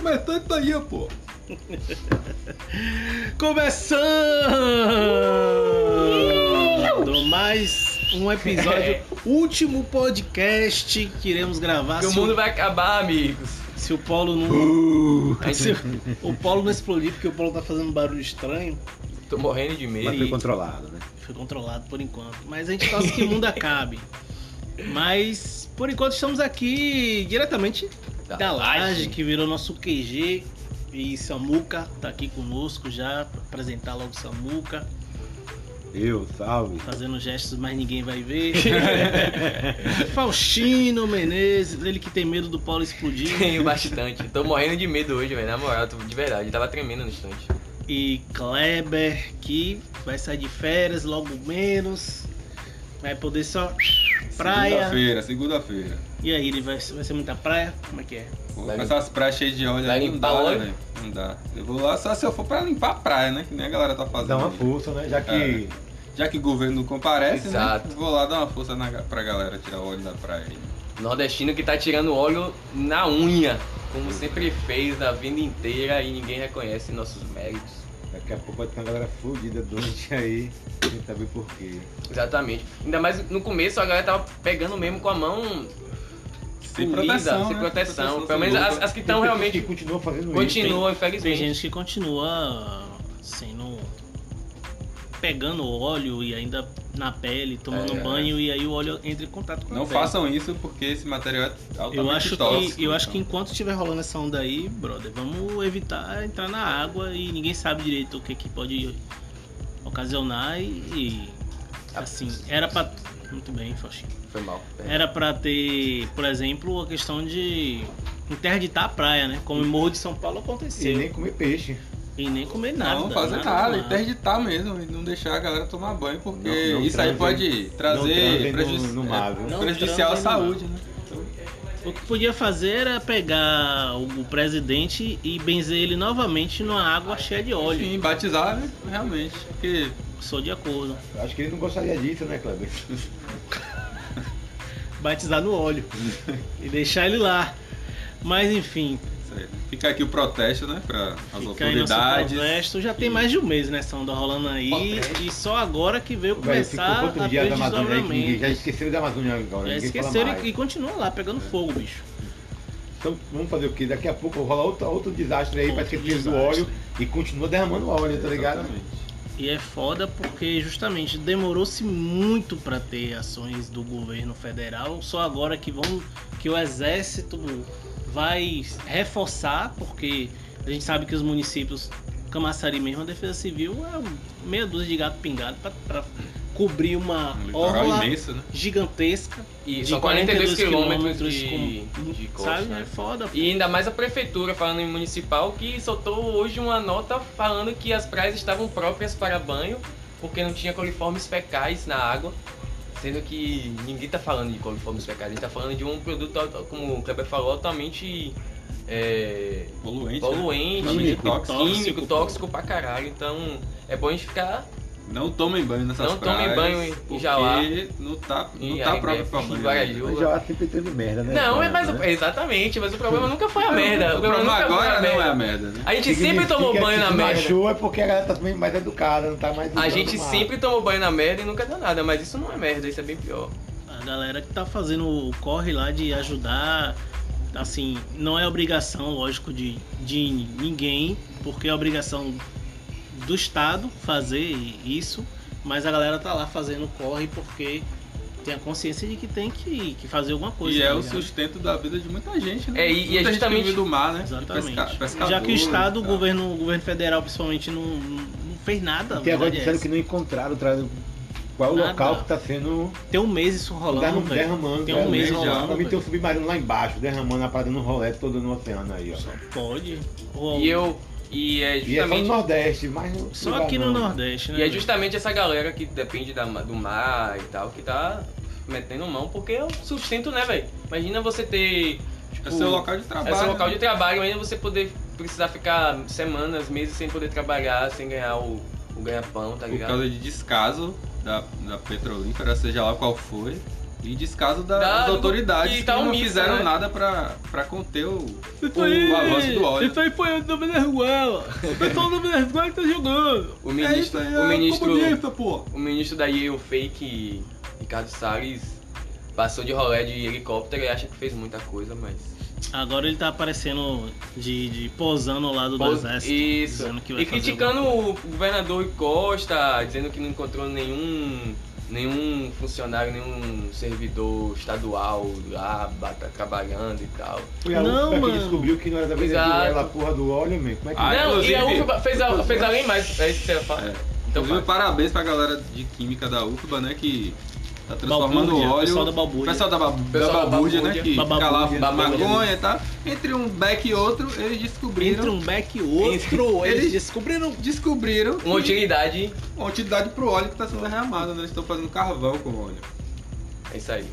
começando isso aí, pô. Começando mais um episódio, último podcast que iremos gravar. Que o mundo vai acabar, amigos. se o Paulo não. Uh, Aí se o Paulo não explodir, porque o Paulo tá fazendo um barulho estranho. Tô morrendo de medo. Mas foi controlado, né? Foi controlado por enquanto. Mas a gente torce que o mundo acabe. Mas por enquanto estamos aqui diretamente Da da laje. Laje, que virou nosso QG. E Samuca tá aqui conosco já pra apresentar logo Samuca, Eu, salve. fazendo gestos, mas ninguém vai ver. Faustino Menezes, ele que tem medo do Paulo explodir. Tenho bastante. Tô morrendo de medo hoje, velho. Na moral, tô- de verdade. Tava tremendo no instante. E Kleber, que vai sair de férias logo menos. Vai poder só praia. Segunda-feira, segunda-feira. E aí, ele vai, vai ser muita praia? Como é que é? Pô, com essas praias cheias de óleo aí, não limpar dá, né? Não dá. Eu vou lá só se eu for pra limpar a praia, né? Que nem a galera tá fazendo. Dá uma aí. força, né? Já que É. Já que o governo não comparece, Exato. né? Vou lá dar uma força na, pra galera tirar o óleo da praia aí. Nordestino que tá tirando óleo na unha. Como sempre fez a vida inteira e ninguém reconhece nossos méritos. Daqui a pouco vai ter uma galera fudida doente aí, sem saber por quê. Exatamente. Ainda mais no começo a galera tava pegando mesmo com a mão Sem proteção, sem né? proteção. Sem Pelo menos as, as que estão Tem realmente que continuam fazendo continuam, Tem infelizmente. gente que continua sendo. Pegando óleo e ainda na pele, tomando É. banho e aí o óleo entra em contato com a Não pele. façam isso porque esse material é altamente Eu acho tóxico. que eu acho que então. enquanto estiver rolando essa onda aí, brother, vamos evitar entrar na água e ninguém sabe direito o que que pode ocasionar e, e, assim, era pra muito bem, Faustinho. Foi mal. Era pra ter, por exemplo, a questão de interditar a praia, né? Como em Morro de São Paulo E aconteceu. nem comer peixe. E nem comer nada. não fazer nada, interditar mesmo, e não deixar a galera tomar banho, porque Não- não isso aí transem- pode trazer prejuízo, no- no mar, é, prejudicial à saúde, né? O que podia fazer era pegar o presidente e benzer ele novamente numa água cheia de óleo. Enfim, batizar, né? Realmente. Porque Sou de acordo. Acho que ele não gostaria disso, né, Kleber? Batizar no óleo. e deixar ele lá. Mas enfim, aí? Fica aqui o protesto, né? Para as fica autoridades. protesto. Já tem mais de um mês nessa onda rolando aí. Protesto. E só agora que veio começar quantos a dias ter da Amazônia aí que ninguém desdobramento. já esqueceram da Amazônia agora. Já esqueceram e, e continua lá pegando fogo, bicho. Então vamos fazer o quê? Daqui a pouco rola outro, outro desastre aí, Outro parece que fez do óleo e continua derramando óleo, tá ligado? Exatamente. E é foda porque justamente demorou-se muito para ter ações do governo federal, só agora que vão que o exército vai reforçar, porque a gente sabe que os municípios Camaçari mesmo, a defesa civil é meia dúzia de gato pingado para cobrir uma Um orla imenso, né? gigantesca E de são 42 quilômetros de, com- de costa. sabe? né? É foda. E ainda mais a prefeitura, falando em municipal, que soltou hoje uma nota falando que as praias estavam próprias para banho, porque não tinha coliformes fecais na água. Sendo que ninguém tá falando de coliformes fecais, a gente tá falando de um produto, como o Kleber falou, altamente é, Poluente. poluente, Né? Químico, tóxico. químico, tóxico pra caralho. Então é bom a gente ficar Não tomem banho nessas Não tomem praias. banho em- porque Jauá. não tá, não em tá próprio pra em banho. Guaraju. Mas já sempre teve merda, né? Não, é o- né? exatamente, mas o problema nunca foi a merda. O problema nunca foi agora a não é a merda, né? A gente sempre tomou que banho na se merda. Machuou é porque a galera tá mais educada, não tá mais. A gente sempre tomou banho na merda e nunca deu nada, mas isso não é merda, isso é bem pior. A galera que tá fazendo o corre lá de ajudar, assim, não é obrigação, lógico, de, de ninguém, porque é obrigação do Estado fazer isso, mas a galera tá lá fazendo corre porque tem a consciência de que tem que, que fazer alguma coisa. E é tá o ligado? sustento da vida de muita gente, né? É, e- e é muita justamente- gente do mar, né? Exatamente. pesca- pescador Já que o Estado, o governo, o governo federal principalmente, não, não fez nada. Até agora é disseram essa. que não encontraram tra- qual o Nada. local que tá sendo Tem um mês isso rolando, derram- velho. derramando. Tem um cara, mês né? rolando, mim tem um submarino lá embaixo, derramando a parada no rolê todo no oceano aí, ó. Pode. Ou- E eu. E é E é só no justamente. Nordeste, mas no Só aqui no. Nordeste, né? E é justamente essa galera que depende da, do mar e tal, que tá metendo mão, porque é o sustento, né, velho? Imagina você ter. Tipo, É seu local de É trabalho. seu local né? de trabalho, imagina você poder precisar ficar semanas, meses sem poder trabalhar, sem ganhar o, o ganha-pão, tá Por ligado? causa de descaso da, da petrolífera, seja lá qual for. E descaso da- Da- das autoridades que que, tá não fizeram né? nada pra, pra conter o, o avanço do óleo. aí foi o nome da rua. O pessoal do nome da rua que tá jogando. O É ministro, isso aí, o é ministro, pô. o ministro da Yale Fake, Ricardo Salles, passou de rolé de helicóptero e acha que fez muita coisa, mas Agora ele tá aparecendo de, de posando ao lado do Pos- exército. Isso. Dizendo que vai E criticando o governador Costa, dizendo que não encontrou nenhum nenhum funcionário, nenhum servidor estadual lá bata- trabalhando e tal. Foi a Não, UFBA que mano. descobriu que não era da Venezuela Exato. a porra do óleo, man. Como é que Ah, não, e a UFBA fez, a- fez além mais. É isso que você ia falar? É. Então Inclusive, parabéns pra galera de química da UFBA, né? Que tá transformando Balbúrdia, o óleo. pessoal da balbúrdia. pessoal da, ba Pessoal da balbúrdia, né? balbúrdia. Que Bababúrdia. fica lá Bababúrdia. maconha e tal. Entre um beck e outro, eles descobriram. Entre um back e outro, eles Eles- descobriram. Descobriram Uma utilidade. uma utilidade pro óleo que tá sendo derramado, né? Eles estão fazendo carvão com óleo. É isso aí.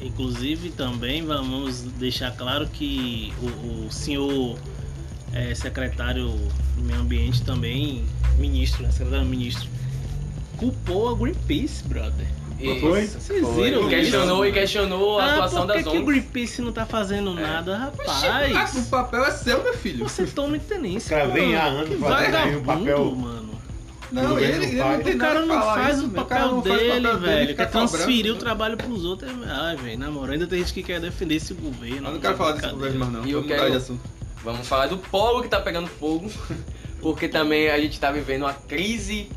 Inclusive também vamos deixar claro que o, o senhor é, secretário do meio ambiente também, ministro, né? Secretário ministro, culpou a Greenpeace, brother. Foi? Vocês viram E questionou, e questionou a ah, atuação por que, das que o ONGs. Greenpeace não tá fazendo nada, Ah, rapaz? o papel é seu, meu filho. Você toma tenência, caras vêm há anos Que fazendo aí um vagabundo, papel. mano. Não, O ele, ele não tem O nada cara não faz isso, o cara papel não faz o dele, papel dele, velho. Quer transferir o trabalho pros outros. é- Ai, velho, na moral, ainda tem gente que quer defender esse governo. Eu não quero falar desse governo mais não. E eu quero- de assunto. Vamos falar do polo que tá pegando fogo, porque também a gente tá vivendo uma crise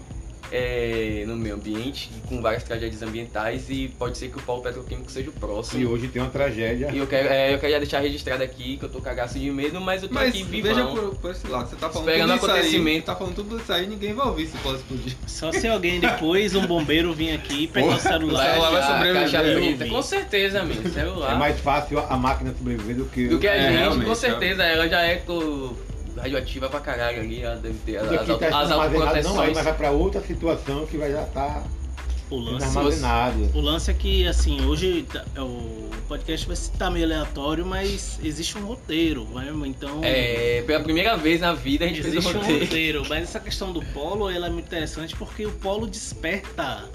é, no meio ambiente, com várias tragédias ambientais, e pode ser que o polo petroquímico seja o E próximo. hoje tem uma tragédia. E eu quero, é, eu quero já deixar registrado aqui que eu tô cagaço de medo, mas eu tô Mas aqui veja vivão. por, por esse lado, você tá falando Esperando tudo isso aí, acontecimento. tá falando tudo isso aí, ninguém vai ouvir se pode explodir. Só se alguém depois, um bombeiro, vir aqui, pegar o celular. Celular vai sobreviver, vi. Com certeza, meu. Celular. É mais fácil a máquina sobreviver do que. Do que a É, gente, com certeza. Ela já é co- radioativa pra caralho ali, ela deve ter as, tá as, as sendo armazenado não vai, autoproteções. mas vai pra outra situação que vai já estar O sendo lance, armazenado. o lance é que, assim, hoje tá- o podcast vai estar meio aleatório, mas existe um roteiro, vai? então. É, pela primeira vez na vida a gente fez Existe um um roteiro. roteiro, mas essa questão do polo ela é muito interessante porque o polo desperta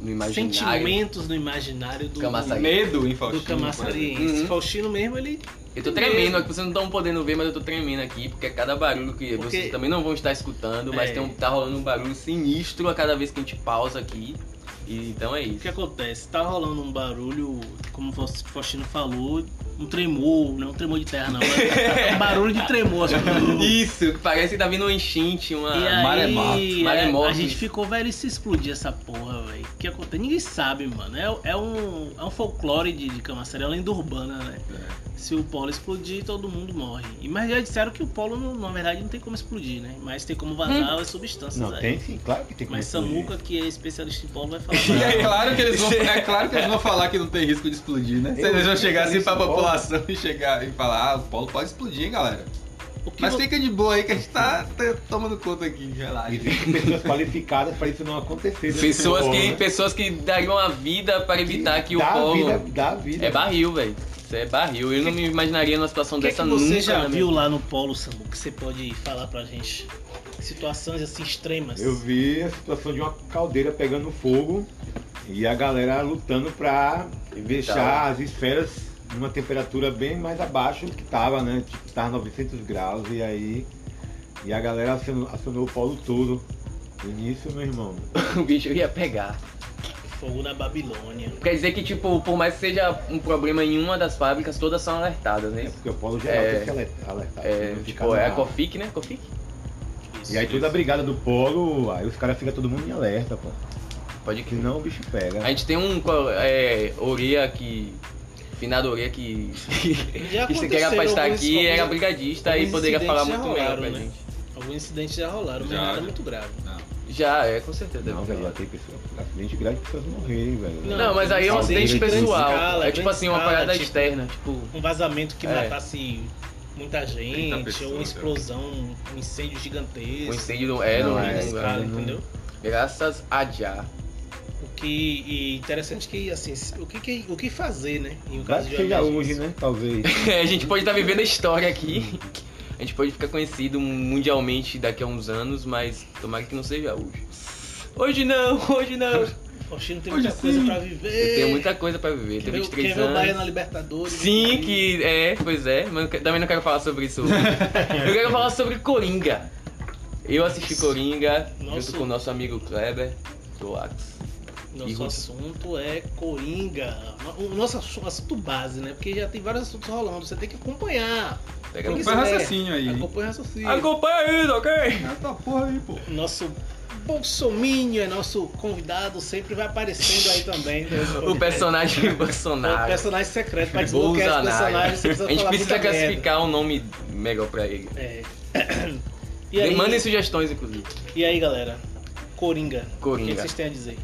No sentimentos no imaginário do, Camaçari. Medo em do Faustino. camaçariense. Uhum. Faustino mesmo, ele Eu tô tremendo, aqui vocês não estão podendo ver, mas eu tô tremendo aqui, porque é cada barulho que Porque- vocês também não vão estar escutando, mas É. tem um, tá rolando um barulho sinistro a cada vez que a gente pausa aqui. E, então é O isso. que acontece? Tá rolando um barulho, como o Faustino falou, um tremor, não é um tremor de terra não, é um barulho de tremor. assim. Isso, que parece que tá vindo uma enchente, uma. E maremoto, aí, é, maremoto. a gente ficou, velho, e se explodir essa porra, velho? O que acontece? Ninguém sabe, mano. É, é um, é um folclore de, de Camaçari, é uma lenda urbana, né? Se o polo explodir, todo mundo morre. E, mas já disseram que o polo, não- na verdade, não tem como explodir, né? Mas tem como vazar as substâncias Não, aí. tem sim, claro que tem como Mas explodir. Samuca, que é especialista em polo, vai falar. E é claro, que eles vão, é claro que eles vão falar que não tem risco de explodir, né? Se Eu- eles vão chegar assim pra isso, população e chegar e falar, ah, o polo pode explodir, hein, galera. O que Mas vo- fica de boa aí que a gente tá, tá tomando conta aqui, relaxa. Existem pessoas qualificadas para isso não acontecer. Pessoas polo, que, né? pessoas que dariam a vida para evitar que o dá polo. vida, dá vida. É barril, velho. Isso é barril. Eu não me imaginaria numa situação O que, é dessa que você nunca. já na minha viu lá no polo, Samu, que você pode falar pra gente? Situações assim extremas. Eu vi a situação de uma caldeira pegando fogo e a galera lutando pra deixar as esferas numa temperatura bem mais abaixo do que tava, né? Tipo, tava 900 graus e aí e a galera acionou, acionou o polo todo. No início, meu irmão. o bicho ia pegar. Fogo na Babilônia. Quer dizer que, tipo, por mais que seja um problema em uma das fábricas, todas são alertadas, né? É porque o polo geral É. tem que alertar. alertar É, não ficar tipo, é a Cofic, né? Cofic? E aí toda a brigada do polo, aí os caras ficam todo mundo em alerta, pô. Pode que senão o bicho pega. A gente tem um é, Oreia que. Finado Oreia que. Já que você quer pra estar alguns- aqui, era alguns- brigadista e poderia falar muito já melhor rolaram, pra né? gente. Alguns incidentes já rolaram, mas Já, nada já. muito grave. Já, é, com certeza. Não, velho, tem pessoas, acidente grave de pessoas morrerem, velho. Não, Não, mas aí é um Acidente pessoal. escala, é tipo assim, uma parada tipo- externa. Tipo, Um vazamento que É. matasse muita gente, pessoas, ou uma é. explosão, um incêndio um gigantesco. incêndio é, Não, não é, é. escala, não- entendeu? Graças a já. O que e interessante que assim, o que, que- o que fazer, né? Em um caso que de seja hoje, né? Talvez. a gente pode estar vivendo a história aqui. A gente pode ficar conhecido mundialmente daqui a uns anos, mas tomara que não seja hoje. Hoje não, hoje não. Faustino tem Hoje muita coisa sim. pra viver. Eu tenho muita coisa pra viver. Ver, 23 quer ver o Bahia anos. na Libertadores? Sim, que é, pois é, mas também não quero falar sobre isso. hoje. eu quero falar sobre Coringa. Eu assisti Coringa Nosso- junto com o nosso amigo Kleber, do Axe. Nosso E- assunto é Coringa. O nosso assu- assunto base, né? Porque já tem vários assuntos rolando. Você tem que acompanhar. Pega Tem que no- Acompanha o raciocínio aí. Acompanha o raciocínio. Acompanha aí, ok? Essa porra aí, pô. Nosso Bolsominion é nosso convidado, sempre vai aparecendo aí também. nesse O personagem É o Bolsonaro. personagem secreto. Pra desbloquear esse Bolsonaro. personagem, você precisa A gente falar precisa muita merda. classificar um nome melhor pra ele. É. E aí, Mandem sugestões, inclusive. e aí, galera? Coringa. Coringa. O que vocês têm a dizer?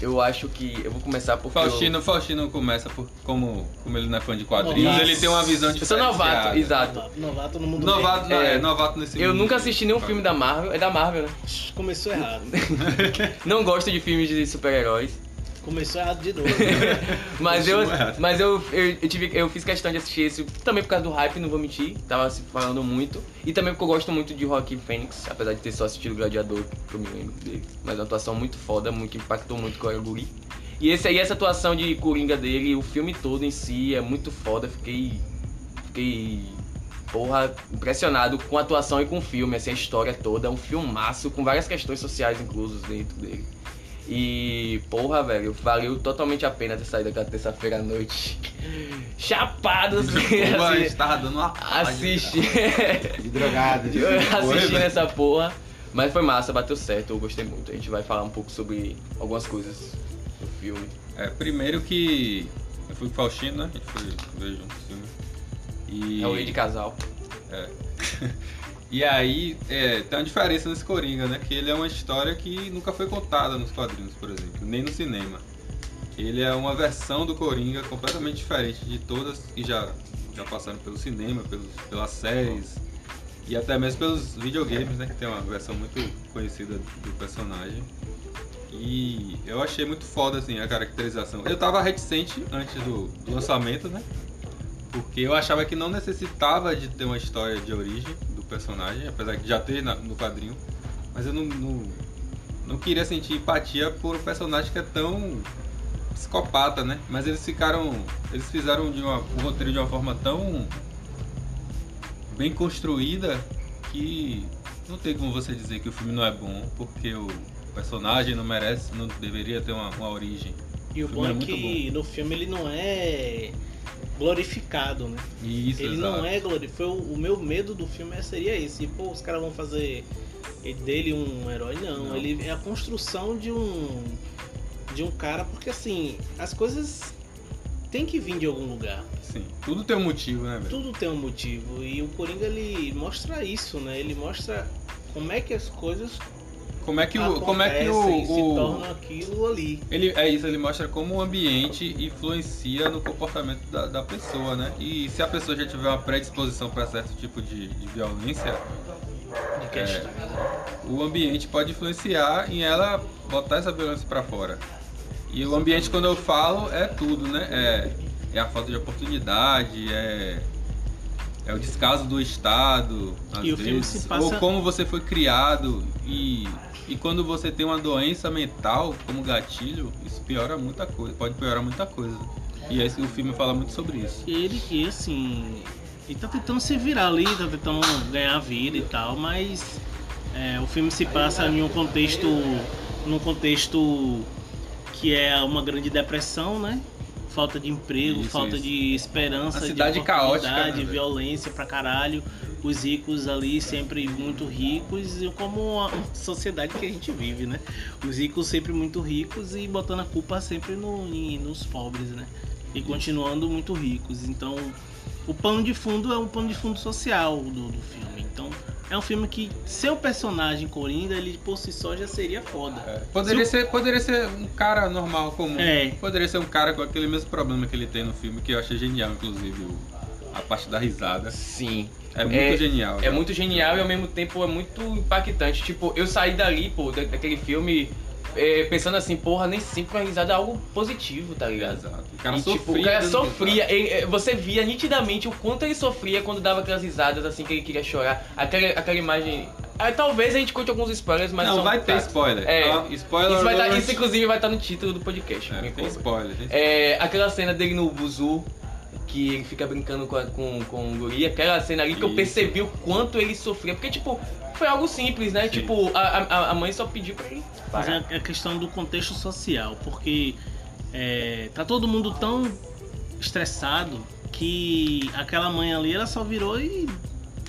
Eu acho que. Eu vou começar porque. Faustino, Faustino começa por, como, como ele não é fã de quadrinhos, Novato. ele tem uma visão Eu, eu sou novato, exato. Novato, no mundo Novato, é, É. novato nesse Eu mundo. nunca assisti nenhum filme da Marvel. É da Marvel, né? Começou errado. Não gosto de filmes de super-heróis. Começou errado de novo. Mas eu, mas eu, eu, eu tive, eu fiz questão de assistir esse também por causa do hype, não vou mentir. Tava se falando muito. E também porque eu gosto muito de Joaquin Phoenix, apesar de ter só assistido Gladiador, que eu me lembro dele. Mas é uma atuação muito foda, muito que impactou muito com o Guri. E esse aí, essa atuação de Coringa dele, o filme todo em si é muito foda. Fiquei. Fiquei. Porra, impressionado com a atuação e com o filme, assim, a história toda. É um filmaço com várias questões sociais inclusas dentro dele. E, porra, velho, valeu totalmente a pena ter saído daquela terça-feira à noite. Chapado, assim, assim, gente tava dando uma palha, assistir. De drogado, de assistindo essa porra. Mas foi massa, bateu certo, eu gostei muito. A gente vai falar um pouco sobre algumas coisas do filme. É, primeiro que eu fui com o Faustino, né? A gente foi ver junto o filme. E, É o de Casal. E aí, é, tem uma diferença nesse Coringa, né? Que ele é uma história que nunca foi contada nos quadrinhos, por exemplo, nem no cinema. Ele é uma versão do Coringa completamente diferente de todas que já, já passaram pelo cinema, pelos, pelas séries e até mesmo pelos videogames, né? Que tem uma versão muito conhecida do personagem. E eu achei muito foda assim a caracterização. Eu tava reticente antes do, do lançamento, né? Porque eu achava que não necessitava de ter uma história de origem personagem, apesar de já ter na- no quadrinho. Mas eu não, não, não queria sentir empatia por um personagem que é tão psicopata, né? Mas eles ficaram. Eles fizeram de uma, o roteiro de uma forma tão bem construída que não tem como você dizer que o filme não é bom, porque o personagem não merece, não deveria ter uma, uma origem. E o O bom é é que no filme ele não é glorificado, né? E isso, ele exato. não é glorificado. O meu medo do filme seria esse. Pô, os caras vão fazer dele um herói. Não, Não. ele é a construção de um de um cara, porque assim, as coisas tem que vir de algum lugar. Sim, tudo tem um motivo, né, velho? Tudo tem um motivo. E o Coringa ele mostra isso, né? Ele mostra como é que as coisas Como é que o. Como é que o. se o- tornam aquilo ali. ele, é isso, ele mostra como o ambiente influencia no comportamento da, da pessoa, né? E se a pessoa já tiver uma predisposição para certo tipo de, de violência, De questões. né? o ambiente pode influenciar em ela botar essa violência para fora. E o ambiente, quando eu falo, é tudo, né? É, é a falta de oportunidade, é, é o descaso do Estado, às E vezes, passa- ou como você foi criado. E, e quando você tem uma doença mental como gatilho, isso piora muita coisa, pode piorar muita coisa. E o filme fala muito sobre isso. Ele assim. Ele tá tentando se virar ali, tá tentando ganhar vida e tal, mas é, o filme se passa em um contexto. num contexto que é uma grande depressão, né? Falta de emprego, Isso, falta isso. de esperança, Uma cidade de caótica, né, violência pra caralho. Os ricos ali sempre muito ricos, e como a sociedade que a gente vive, né? Os ricos sempre muito ricos e botando a culpa sempre no, em- nos pobres, né? E continuando muito ricos. Então, o pano de fundo é um pano de fundo social do, do filme. Então, é um filme que seu personagem Coringa, ele por si só já seria foda. É, Poderia, ser, poderia ser um cara normal, comum. É. Poderia ser um cara com aquele mesmo problema que ele tem no filme, que eu achei genial, inclusive, o- a parte da risada. Sim. É muito É- genial. É né? muito genial e ao mesmo tempo é muito impactante. Tipo, eu saí dali, pô, da- daquele filme, é, pensando assim, porra, nem sempre uma risada é algo positivo, tá ligado? Exato. O cara E, tipo, sofria. o cara sofria, ele- é, você via nitidamente o quanto ele sofria quando dava aquelas risadas assim que ele queria chorar. Aquela, aquela imagem, Aí, talvez a gente conte alguns spoilers, mas não, vai ter spoiler. É. Ó, spoiler Isso, vai tá- isso, inclusive, vai estar no título do podcast. É, tem spoiler. Tem É, aquela cena dele no Buzu, que ele fica brincando com, a- com, com o guri, aquela cena ali que eu Isso. percebi o quanto ele sofria. Porque, tipo, foi algo simples, né? Sim. Tipo, a, a, a mãe só pediu pra ele Mas é a questão do contexto social, porque é, tá todo mundo tão estressado que aquela mãe ali ela só virou e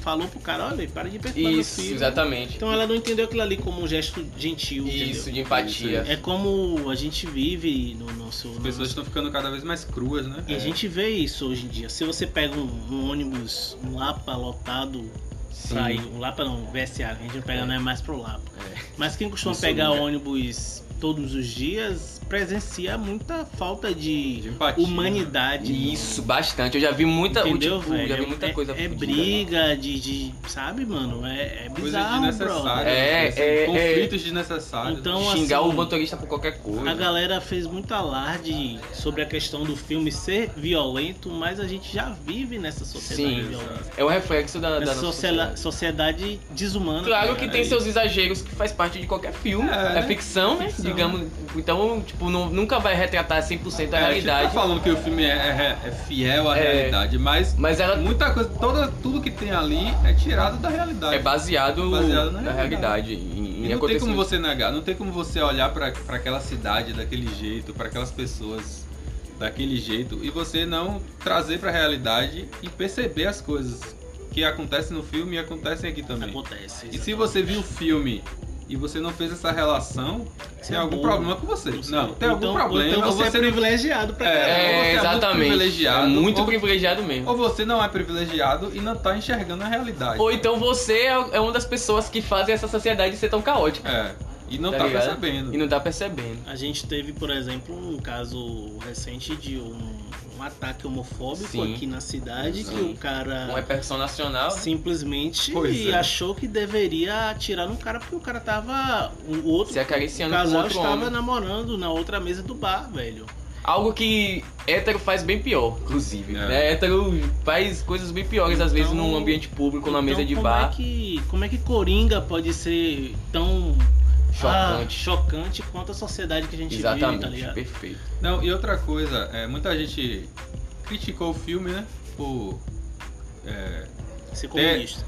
falou pro cara, olha, para de perturbar meu Isso, filho. exatamente. Então ela não entendeu aquilo ali como um gesto gentil. Isso, entendeu? de empatia. É como a gente vive no nosso. As pessoas estão ficando cada vez mais cruas, né? E a gente vê isso hoje em dia. Se você pega um, um ônibus, um Lapa lotado, Sim. pra ir, um Lapa não, VSA, a gente não pega, É. não é mais pro Lapa. É. Mas quem costuma Isso, pegar lugar. ônibus todos os dias presencia muita falta de, De humanidade. Isso, bastante. Eu já vi muita, Entendeu, tipo, velho? já vi muita é, coisa. É fodida. briga de, de. Sabe, mano? É, é bizarro, desnecessárias. bro. É, assim, é, conflitos desnecessários. Então, Xingar assim, o motorista por qualquer coisa. A galera fez muito alarde sobre a questão do filme ser violento, mas a gente já vive nessa sociedade Sim. violenta. É o reflexo da, da sociedade, sociedade. desumana. Claro que É, tem é seus exageros que faz parte de qualquer filme. É, É, ficção, né? Digamos. Então, tipo, não- nunca vai retratar 100% a É, a gente realidade. tá falando que o filme é, é- é fiel à É. realidade, mas Mas ela muita coisa, toda, tudo que tem ali é tirado da realidade. é baseado, Baseado na na realidade. Em, em E não tem como você negar, não tem como você olhar pra pra aquela cidade daquele jeito, pra aquelas pessoas daquele jeito e você não trazer pra realidade e perceber as coisas que acontecem no filme e acontecem aqui também. Acontece. E se você viu o filme e você não fez essa relação, tem é algum problema com você. Você- Não, tem ou algum então- problema. Então você, é você não- privilegiado pra É, caralho. É, é muito exatamente. privilegiado, é muito ou- privilegiado mesmo. Ou você não é privilegiado e não tá enxergando a realidade. Ou então você é é uma das pessoas que fazem essa sociedade ser tão caótica. É. E não Tá tá, percebendo. E não tá percebendo. A gente teve, por exemplo, um caso recente de um, um ataque homofóbico Sim. aqui na cidade, que Sim. o cara Uma repercussão nacional. simplesmente Pois é. achou que deveria atirar no cara porque o cara tava. O outro Se acariciando o com casal outro estava homem. namorando na outra mesa do bar, velho. Algo que hétero faz bem pior, inclusive. É. Né? Hétero faz coisas bem piores, às vezes, Então- num ambiente público, numa Então, mesa de como bar. É que, como é que Coringa pode ser tão ah, Chocante. chocante quanto a sociedade que a gente Exatamente, vive, tá ligado? perfeito. Não, e outra coisa, é, muita gente criticou o filme, né? Por. É, Ser comunista.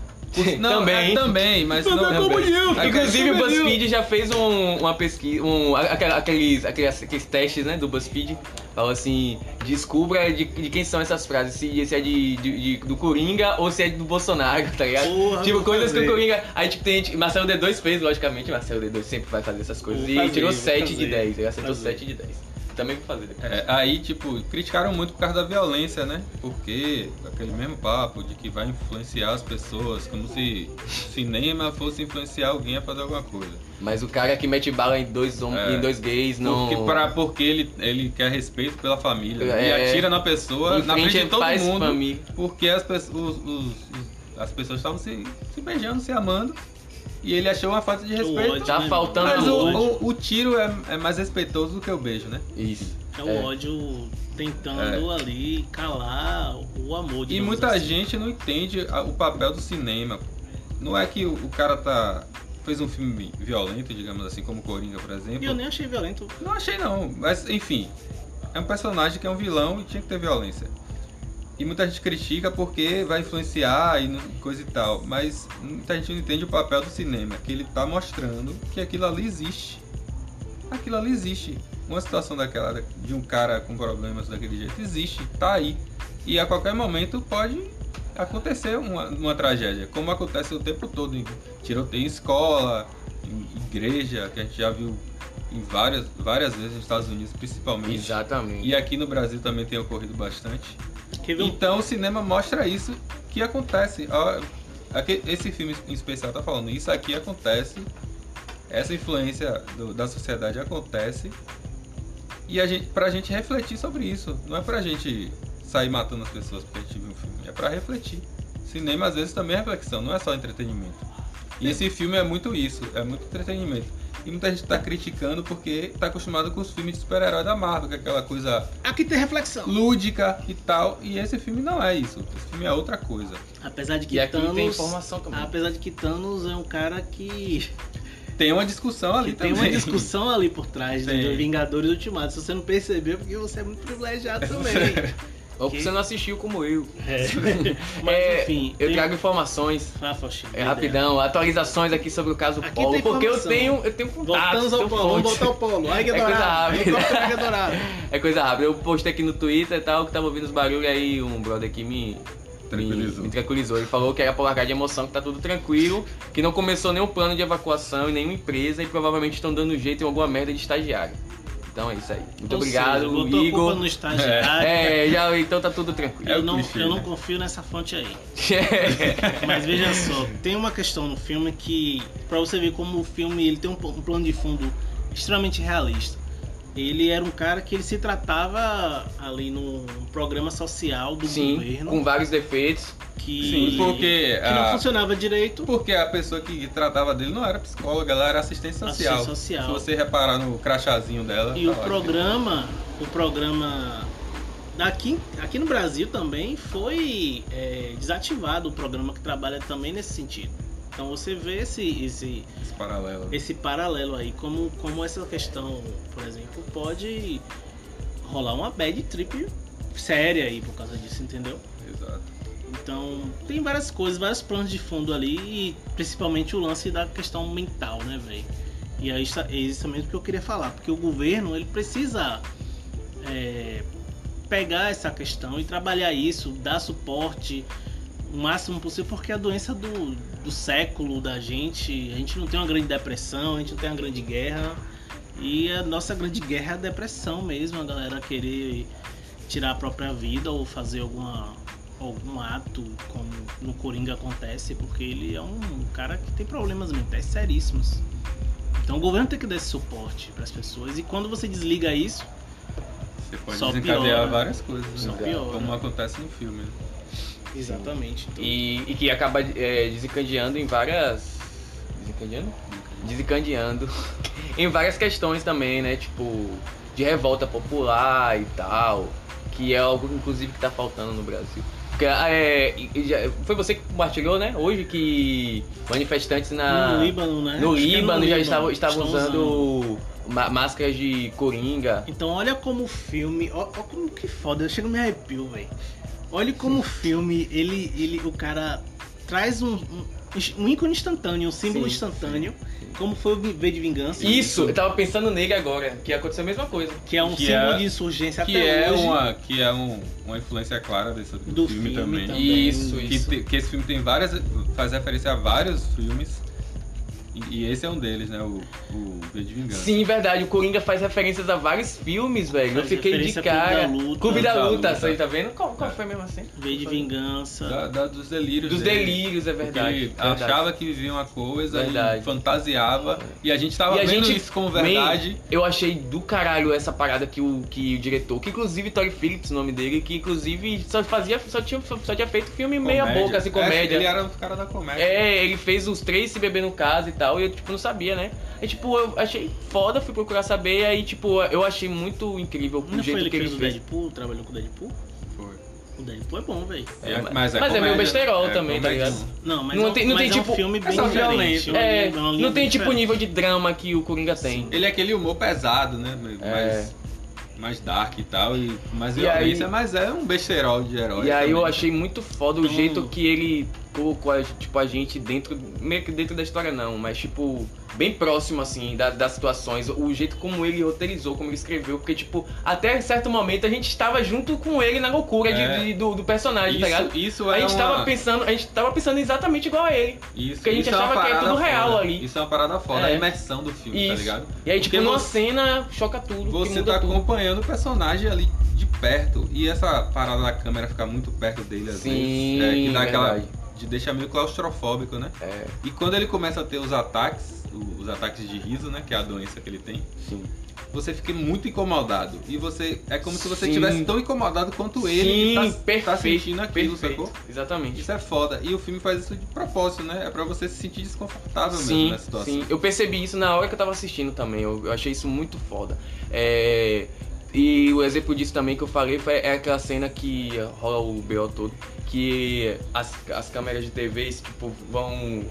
Não, Também. é, também, mas não. Também. É, Inclusive o também. BuzzFeed já fez um- uma pesquisa, um, aqueles, aqueles, aqueles testes né, do BuzzFeed. Falou assim, descubra de, de quem são essas frases, se, se é de, de- de- do Coringa ou se é do Bolsonaro, tá ligado? Porra, tipo, coisas que o fazer. Coringa. Aí tipo, tem gente. Marcelo D2 fez, logicamente, Marcelo D2 sempre vai fazer essas coisas. Vou e fazer, tirou vou 7 de fazer, 10, ele acertou fazer. 7 de 10. Também vou fazer. É, aí, tipo, criticaram muito por causa da violência, né? Porque aquele mesmo papo de que vai influenciar as pessoas, como se cinema fosse influenciar alguém a fazer alguma coisa. Mas o cara que mete bala em dois homens, É. em dois gays, não. Porque, pra, porque ele, ele quer respeito pela família. É. e atira na pessoa, Em na frente frente de todo mundo. família. Porque as, pessoas- os- os- os- as pessoas estavam se, se beijando, se amando. E ele achou uma falta de respeito. ódio, Tá né, faltando Mas o, o, o tiro é, é mais respeitoso do que o beijo, né? Isso. É o É. ódio tentando ali calar o amor. E muita assim. gente não entende o papel do cinema. Não é que o, o cara tá fez um filme violento, digamos assim, como Coringa, por exemplo. E eu nem achei violento. Não achei não, mas enfim, é um personagem que é um vilão e tinha que ter violência. E muita gente critica porque vai influenciar e coisa e tal, mas muita gente não entende o papel do cinema, que ele tá mostrando que aquilo ali existe. Aquilo ali existe. Uma situação daquela de um cara com problemas daquele jeito existe, tá aí. E a qualquer momento pode acontecer uma, uma tragédia, como acontece o tempo todo em tiroteio em escola, em igreja, que a gente já viu em várias, várias vezes nos Estados Unidos, principalmente. Exatamente. E aqui no Brasil também tem ocorrido bastante. Então o cinema mostra isso que acontece. Esse filme em especial tá falando, isso aqui acontece, essa influência do- da sociedade acontece. E a gente, pra gente refletir sobre isso. Não é pra gente sair matando as pessoas porque a gente viu um filme. É pra refletir. Cinema às vezes também é reflexão, não é só entretenimento. E esse filme é muito isso, é muito entretenimento. E muita gente tá criticando porque tá acostumado com os filmes de super-herói da Marvel, que é aquela coisa Aqui tem reflexão. lúdica e tal. E esse filme não é isso. Esse filme é outra coisa. Apesar de que E aqui Thanos. tem informação também. Apesar de que Thanos é um cara que, Tem uma discussão ali que tem também. uma discussão ali por trás né, do Vingadores Ultimato. Se você não percebeu, é porque você é muito privilegiado também. Ou porque você não assistiu como eu. É. Mas É, enfim. Eu tem- trago informações. Ah, É, rapidão, atualizações aqui sobre o caso Aqui Polo, tem porque eu tenho, eu tenho contatos, Voltamos ao tenho polo, vamos fontes. voltar ao polo. Ai, que É coisa dourado. rápida. É coisa rápida. Eu postei aqui no Twitter e tal, que tava ouvindo os barulhos aí um brother aqui me. Tranquilizou. Me, me tranquilizou. Ele falou que era por largar de emoção, que tá tudo tranquilo, que não começou nenhum plano de evacuação em nenhuma empresa e provavelmente estão dando jeito em alguma merda de estagiário. Então é isso aí. Muito Ou obrigado, seja, botou a culpa Igor. no estagiário. É, já, então tá tudo tranquilo. É Eu o não, eu não né? confio nessa fonte aí. Mas veja só, tem uma questão no filme que, pra você ver como o filme ele tem um, um plano de fundo extremamente realista. Ele era um cara que ele se tratava ali num programa social do Sim, governo com vários defeitos. que, Sim, porque que não a- funcionava direito. Porque a pessoa que tratava dele não era psicóloga, ela era assistente social. Assistente social. Se você reparar no crachazinho dela. E tá o lá. programa, o programa aqui, aqui no Brasil também foi é, desativado o programa que trabalha também nesse sentido. Então você vê esse, esse, Esse paralelo. esse paralelo aí, como, como essa questão, por exemplo, pode rolar uma bad trip séria aí por causa disso, entendeu? Exato. Então tem várias coisas, vários planos de fundo ali, e principalmente o lance da questão mental, né, velho? E aí é isso mesmo que eu queria falar, porque o governo ele precisa é, pegar essa questão e trabalhar isso, dar suporte o máximo possível, porque é a doença do, do século da gente, a gente não tem uma grande depressão, a gente não tem uma grande guerra, e a nossa grande guerra é a depressão mesmo, a galera querer tirar a própria vida ou fazer alguma algum ato como no Coringa acontece, porque ele é um cara que tem problemas mentais seríssimos. Então o governo tem que dar esse suporte para as pessoas e quando você desliga isso, Você pode Só desencadear piora. várias coisas, Só né? piora. Como acontece no filme. Exatamente. Então, E, e que acaba é, desencadeando em várias. Desencadeando? Desencadeando em várias questões também, né? Tipo, de revolta popular e tal. Que é algo, inclusive, que tá faltando no Brasil. Porque, é, e já- foi você que compartilhou, né? Hoje que manifestantes na. no Líbano, né? no é Líbano já estavam, usando ma- máscaras de coringa. Então olha como o filme, ó como que foda, eu chego me arrepio, velho. Olha como o filme, ele, ele, o cara traz um, um, um ícone instantâneo, um símbolo Sim, instantâneo, como foi o V de Vingança. Isso, eu tava pensando nele agora, que aconteceu a mesma coisa. Que é um Que símbolo é- de insurgência Que até é, hoje. uma, que é um, uma influência clara desse do, Do filme, filme também. também. Isso, Que, isso. te- que esse filme tem várias. faz referência a vários filmes. E, e esse é um deles, né? O, o V de Vingança. Sim, verdade. O Coringa faz referências a vários filmes, velho. Eu fiquei de referência a Clube cara. da Luta. Clube da Luta, tá vendo? Qual, qual foi mesmo assim? V de Vingança. Da- da- dos delírios. Dos dele. delírios, é verdade. Ele verdade. achava que vivia uma coisa Verdade. e fantasiava. E a gente tava E a vendo gente- isso como verdade. Man, eu achei do caralho essa parada que o, que o diretor, que inclusive Tory Phillips, o nome dele, que inclusive só fazia, só tinha, só tinha feito filme meia Comédia. boca, assim, É, comédia. ele era o cara da comédia. É, ele fez os três se beber no caso e tal, e eu, tipo, não sabia, né? E, tipo, eu achei foda, fui procurar saber, e aí, tipo, eu achei muito incrível o Não foi jeito ele que ele fez o. Deadpool? Trabalhou com o Deadpool? Foi. O Deadpool é bom, velho. É, É, mas é, mas é meio besterol é também, tá comédia. ligado? Não, mas Não é um- tem- não mas tem, é um tipo, filme é bem só diferente. violento. uma É, linha- uma linha não tem bem tipo o diferente. nível de drama que o Coringa tem. Ele é aquele humor pesado, né? É. Mais, dark e tal. E mais E violência, aí- mas é um besterol de herói. E aí eu também. achei muito foda o Então- jeito que ele colocou a, tipo, a gente dentro, meio que dentro da história não, mas tipo, bem próximo assim da- das situações, o jeito como ele roteirizou, como ele escreveu, porque tipo, até certo momento a gente estava junto com ele na loucura de- É. de- do, do personagem, tá ligado? Isso, isso A é gente uma... pensando, a gente tava pensando exatamente igual a ele. Isso, porque a gente isso é uma achava que era tudo real foda. ali. Isso é uma parada foda, É. a imersão do filme, tá Isso. ligado? E aí, tipo, Porque numa você- cena choca tudo. Você tá tudo. acompanhando o personagem ali de perto. E essa parada da câmera ficar muito perto dele, às Sim, vezes. É, que dá aquela verdade. De deixar meio claustrofóbico, né? É, E quando ele começa a ter os ataques, os ataques de riso, né? Que é a doença que ele tem, sim. você fica muito incomodado. E você. É como se você Sim. estivesse tão incomodado quanto ele Sim, que tá, perfeito, tá sentindo aquilo, perfeito. sacou? Exatamente. Isso é foda. E o filme faz isso de propósito, né? É pra você se sentir desconfortável mesmo Sim, na situação. sim. Eu percebi isso na hora que eu tava assistindo também. Eu, eu achei isso muito foda. É, E o exemplo disso também que eu falei foi é aquela cena que rola o BO todo, que as, as câmeras de TVs tipo, vão,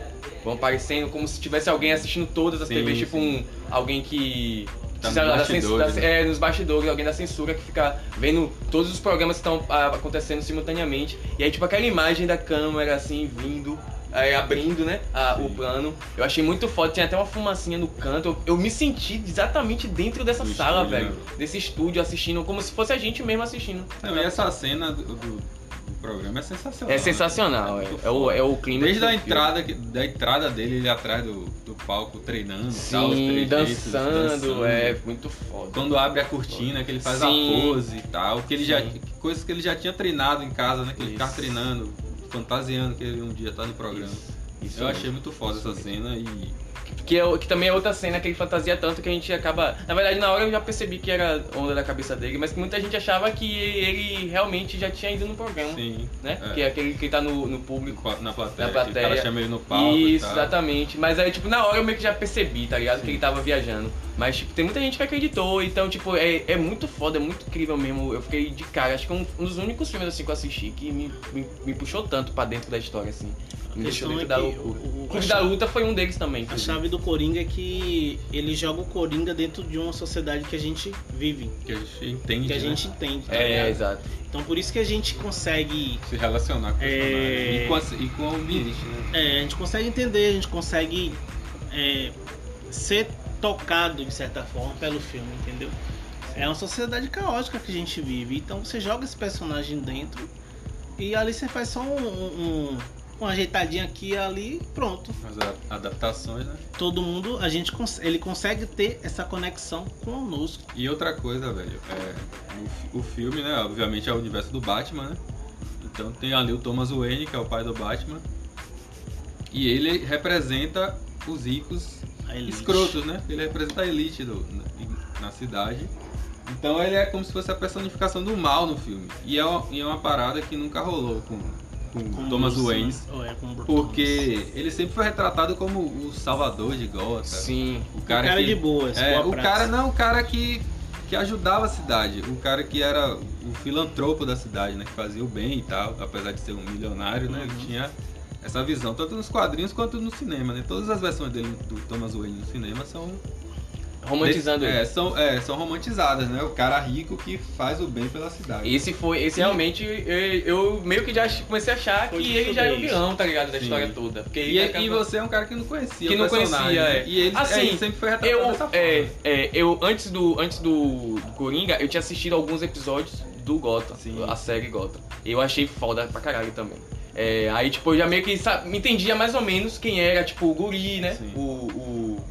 vão aparecendo como se tivesse alguém assistindo todas as Sim, TVs, tipo sim. um, alguém que. Tá nos lá, da cens- bastidores, da- né? É, nos bastidores, alguém da censura que fica vendo todos os programas que estão ah, acontecendo simultaneamente. E aí, tipo, aquela imagem da câmera, assim, vindo, aí, abrindo, né, a- o Sim. plano. Eu achei muito foda, tinha até uma fumacinha no canto. Eu, eu me senti exatamente dentro dessa Do sala, estúdio, velho. né? Desse estúdio, assistindo, como se fosse a gente mesmo assistindo. Não, e essa cena do, do- programa é sensacional. É né? sensacional, é, muito é, o, é o clima Desde a entrada, da entrada dele, ele atrás do, do palco treinando, e tal, Sim, trejeitos, dançando, é muito foda. Quando abre a cortina, que ele faz Sim. a pose e tal, que ele já, Sim. coisas que ele já tinha treinado em casa, né? Que ele Isso. ficava treinando, fantasiando que ele um dia tá no programa. Isso Eu mesmo. achei muito foda essa cena e Que, é, o- que também é outra cena que ele fantasia tanto que a gente acaba. Na verdade, na hora eu já percebi que era onda da cabeça dele, mas que muita gente achava que ele realmente já tinha ido no programa. sim, Né? É. Que é aquele que tá no, no público. na plateia, Na que o cara plateia. chama ele no palco e Isso, tal. exatamente. Mas aí, tipo, na hora eu meio que já percebi, tá ligado? Sim. Que ele tava viajando. Mas, tipo, tem muita gente que acreditou. Então, tipo, é, é muito foda, é muito incrível mesmo. Eu fiquei de cara. Acho que é um, um dos únicos filmes, assim, que eu assisti que me, me, me puxou tanto pra dentro da história, assim. Me deixou dentro é da que loucura. O- o- Clube da Luta foi um deles também. A chave do Coringa é que ele joga o Coringa dentro de uma sociedade que a gente vive, Que a gente entende, que a né? gente entende. tá É, ligado? exato. Então por isso que a gente consegue. se relacionar com o É. personagem e com, a- e com o ambiente, né? É, a gente consegue entender, a gente consegue é, ser tocado de certa forma pelo filme, entendeu? É uma sociedade caótica que a gente vive. Então você joga esse personagem dentro e ali você faz só um, um, uma ajeitadinha aqui e ali pronto. As adaptações, né? Todo mundo, a gente ele consegue ter essa conexão conosco. E outra coisa, velho, é, o, o filme, né, obviamente é o universo do Batman, né? Então tem ali o Thomas Wayne, que é o pai do Batman. E ele representa os ricos escrotos, né? Ele representa a elite do- na, na cidade. Então ele é como se fosse a personificação do mal no filme. E é uma, e é uma parada que nunca rolou com, com, Com Thomas Wayne. é, Porque ele sempre foi retratado como o salvador de Gotham. Sim. O O cara, cara que, de boas, é, boa o praça. cara não, o cara que, que ajudava a cidade, o cara que era o filantropo da cidade, né, que fazia o bem e tal, apesar de ser um milionário, né, Uhum. ele tinha essa visão tanto nos quadrinhos quanto no cinema, né? Todas as versões dele do Thomas Wayne no cinema são Romantizando é, ele. são é, são romantizadas, né? O cara rico que faz o bem pela cidade. Esse foi, esse realmente, eu, eu meio que já comecei a achar Foi que de ele já é o vilão, tá ligado? Da Sim. história toda. Porque E, ele e acaba- você é um cara que não conhecia Que o não conhecia, né? é. E ele, Assim, é, ele sempre foi retratado Eu, dessa forma. é, é, eu antes do antes do, do Coringa, eu tinha assistido alguns episódios do Gotham, Sim. a série Gotham. Eu achei foda pra caralho também. É, aí, tipo, eu já meio que sa- me entendia mais ou menos quem era, tipo, o guri, né? Sim. O, o,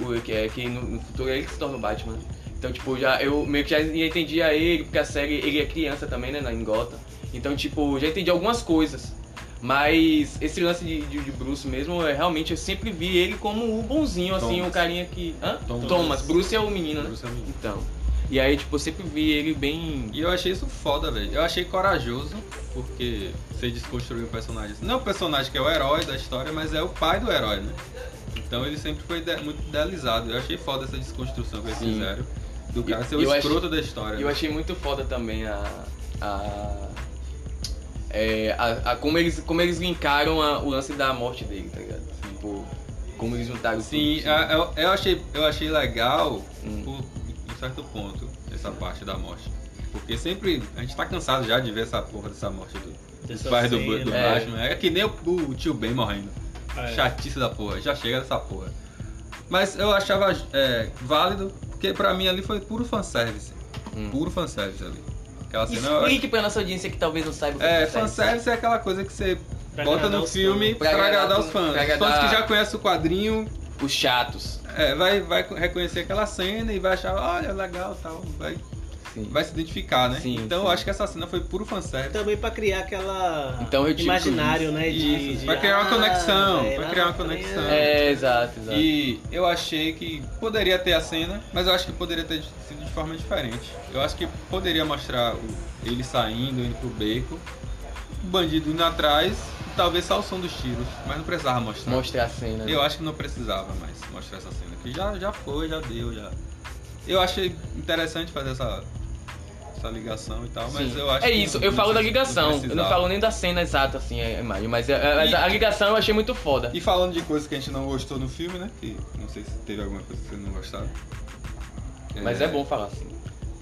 o, o- que, é, que no, no futuro é ele que se torna o Batman. Então, tipo, já, eu meio que já entendia ele, porque a série, ele é criança também, né, na- em Gotham. Então, tipo, já entendi algumas coisas. Mas esse lance de, de, de Bruce mesmo, é, realmente eu sempre vi ele como o bonzinho, assim, Thomas. o carinha que. Hã? Thomas. Thomas. Bruce é o menino, né? Bruce é o menino. Então. E aí, tipo, eu sempre vi ele bem. E eu achei isso foda, velho. Eu achei corajoso, porque você desconstruiu o personagem. Não é o personagem que é o herói da história, mas é o pai do herói, né? Então ele sempre foi muito idealizado. Eu achei foda essa desconstrução que eles Sim. fizeram. Do cara ser o escroto da história. E eu né? achei muito foda também a. a. É, a, a- como, eles, como eles linkaram a- o lance da morte dele, tá ligado? Tipo, como eles juntaram Sim, tudo, a- eu, eu achei, eu achei legal Hum. por certo ponto, essa parte da morte. Porque sempre a gente tá cansado já de ver essa porra dessa morte do, dos Dessa pais do, do É. Batman. É que nem o, o tio Ben morrendo. É. Chatice da porra, já chega dessa porra. Mas eu achava é, válido, porque pra mim ali foi puro fanservice. Hum. Puro fanservice ali. Aquela cena. eu- Explique pra nossa audiência que talvez não saiba o que É, é fanservice é aquela coisa que você Pra bota agradar no filme pra, Pra agradar agradar os fãs. pra Os fãs agradar- que já conhecem o quadrinho, Os chatos. É, vai, vai reconhecer aquela cena e vai achar, olha, legal tal. Vai Sim. vai se identificar, né? Sim, então sim. eu acho que essa cena foi puro fanservice. Também pra criar aquela Então eu imaginário, isso. né? De, Isso, de- pra criar uma ah, conexão, velho, pra criar uma conexão. É, exato, exato. E eu achei que poderia ter a cena, mas eu acho que poderia ter sido de forma diferente. Eu acho que poderia mostrar ele saindo, indo pro beco, o bandido indo atrás, e talvez só o som dos tiros, mas não precisava mostrar. Mostrar a cena. né? Eu acho que não precisava mais mostrar essa cena, que já, já foi, já deu, já. Eu achei interessante fazer essa, essa ligação e tal, mas Sim. eu acho é que isso, não- eu falo da ligação. eu não falo nem da cena exata, assim, a imagem. Mas, é- mas E- a ligação eu achei muito foda. E falando de coisas que a gente não gostou no filme, né? Que não sei se teve alguma coisa que vocês não gostaram. Mas é bom falar assim.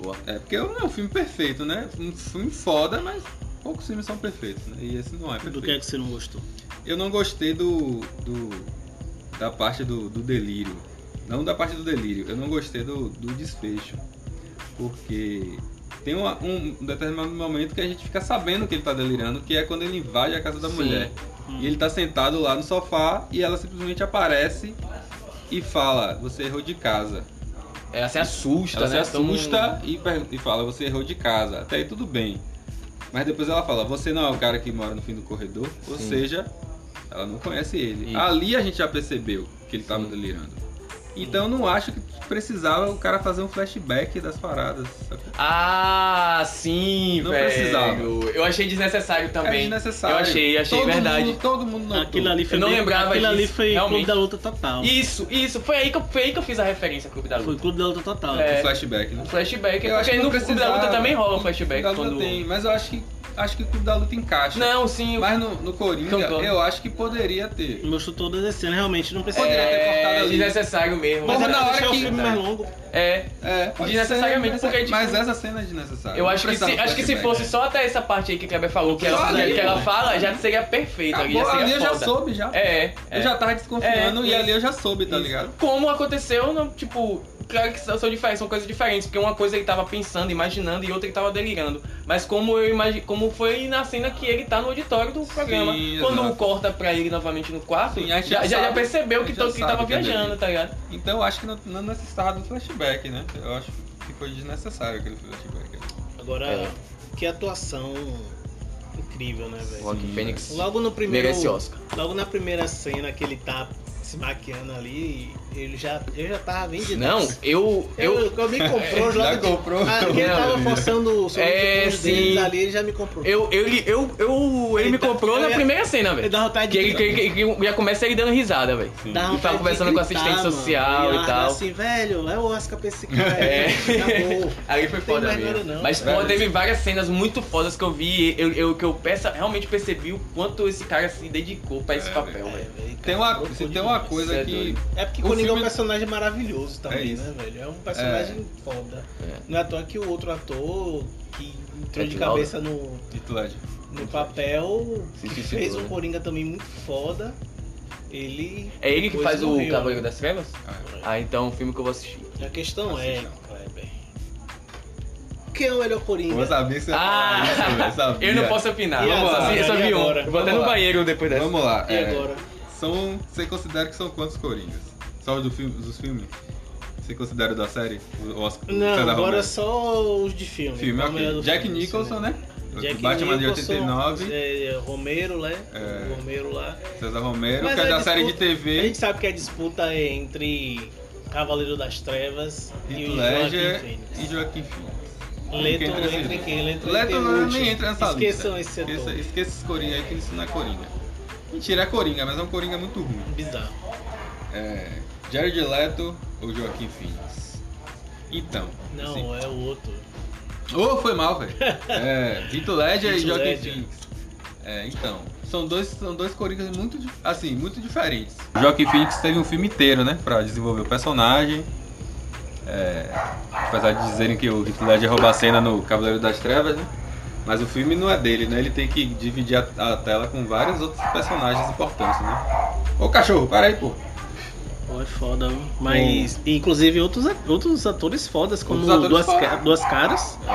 Boa. É, porque não é um filme perfeito, né? Um filme foda, mas poucos filmes são perfeitos, né? E esse não é perfeito. Do que é que você não gostou? Eu não gostei do. do da parte do, do delírio. Não da parte do delírio, eu não gostei do, do desfecho. Porque tem uma- um determinado momento que a gente fica sabendo que ele tá delirando, que é quando ele invade a casa da Sim. mulher. E ele tá sentado lá no sofá e ela simplesmente aparece e fala, você errou de casa. Ela se assusta, Ela né? se assusta e, per- e fala, você errou de casa. Até aí tudo bem. Mas depois ela fala, você não é o cara que mora no fim do corredor. Ou Sim. seja, ela não conhece ele. Isso. Ali a gente já percebeu que ele tava Sim. delirando. Então eu não acho que precisava o cara fazer um flashback das paradas. sacou? Ah, sim, Não velho. precisava. Eu achei desnecessário É também. desnecessário. Eu achei, achei todo verdade. Mundo, todo mundo notou. Aquilo ali foi Eu não bem- lembrava Aquilo ali disso, foi realmente. Clube da Luta Total. Isso, isso. Foi aí que eu, foi aí que eu fiz a referência ao Clube da Foi Luta. Clube da Luta Total. É. O flashback, né? O flashback. Eu acho que no não Clube da. Luta também rola um O flashback. Clube da Luta quando... tem, mas eu acho que acho que o Clube da Luta encaixa. Não, sim. Mas no, no Coringa, Concordo. eu acho que poderia ter. Mostrou todas as cenas, realmente não precisa. Poderia ter cortado é ali. desnecessário mesmo. Mas Porra, é na hora que- o filme mais longo. É. É, Desnecessariamente, ser, mas, porque, tipo, mas essa cena é desnecessária. Eu acho que, se, acho que se fosse só até essa parte aí que o Kleber falou, que ela, ali, que ela fala, já seria perfeito. ali, já ali eu já soube já. É, é. Eu já tava desconfiando É, e ali eu já soube, tá Isso. ligado? Como aconteceu, não, tipo, claro que são, são diferentes, são coisas diferentes, porque uma coisa ele tava pensando, imaginando, e outra ele tava delirando. Mas como eu imagi como foi na cena que ele tá no auditório do programa. Quando exato. corta pra ele novamente no quarto, Sim, já, já já, percebeu que, já que sabe tava que é viajando, dele. tá ligado? Então eu acho que não, não necessitava do flashback, né? Eu acho que foi desnecessário aquele flashback. Agora, É. que atuação incrível, né, velho? Logo no primeiro. merece Oscar. Logo na primeira cena que ele tá se maquiando ali, ele já, eu já tava vendido. Não, eu. Eu, eu eu me comprou Já logo. comprou. Ah, que ele tava forçando o som É, ali, ele já me comprou. Eu, eu, eu, eu, ele me Eita, comprou na ia- primeira cena, velho. dá vontade Que, de. ele- que, que, que já começa ele dando risada, velho. E tava conversando com assistente social mano. e tal. assim, velho, é o Oscar pra esse cara. É. Aí foi foda mesmo. Mas, pô, teve várias cenas muito fodas que eu vi, eu, eu, que eu peça, realmente percebi o quanto esse cara se dedicou pra esse É, papel, É, velho. Tem uma, tem uma demais. coisa é que. doido. É porque O Coringa é um filme- personagem maravilhoso É também, isso. né, velho? É um personagem foda. É. Não é à toa que o outro ator que entrou Heath de cabeça no, Ledger. no papel, que fez um? Coringa também muito foda. Ele. É ele que faz o morreu, Cavaleiro né? das Trevas? Ah, então é um filme que eu vou assistir. A questão é, Assista. Quem é o melhor Coringa? Eu sabia que você Ah, isso, eu não posso opinar. E Vamos lá. Eu só vi um. vou até no banheiro depois dessa. Vamos lá. E é, agora? São. Você considera que são quantos Coringas? Só os do filme, dos filmes? Você considera da série? O Oscar? Não, César agora Romero? só os de filme. Filme, Qual é o ok. melhor do Jack filme, Nicholson, né? né? Jack Batman de Nicholson, 89. é, Romero, né? É. Romero lá. César Romero, Mas que é a da série de disputa- A TV. gente sabe que a disputa é entre Cavaleiro das Trevas e Heath Ledger Joaquin Phoenix. e Joaquim Phoenix. Leto entra entra em quem? Leto, Leto não- nem entra nessa Esqueçam lista. esse setor. Esqueça, esqueça esse Coringa aí, que isso não é Coringa. Mentira, é Coringa, mas é um Coringa muito ruim. Bizarro. É, Jared Leto ou Joaquim Phoenix? Então. Não, assim- é o outro. Ô, foi mal, velho. É, Heath Ledger e Heath Joaquim Ledger. Phoenix. É, então. São dois, são dois Coringas muito, assim, muito diferentes. O Joaquim Phoenix teve um filme inteiro, né? Pra desenvolver o personagem. É, apesar de dizerem que o Heath Ledger rouba a cena no Cavaleiro das Trevas, né? Mas o filme não é dele, né? Ele tem que dividir a, a tela com vários outros personagens importantes, né? Ô cachorro, para aí, pô. Pô, é foda? Mas, inclusive, outros, outros atores fodas, como atores Duas, foda. Ca- Duas Caras. É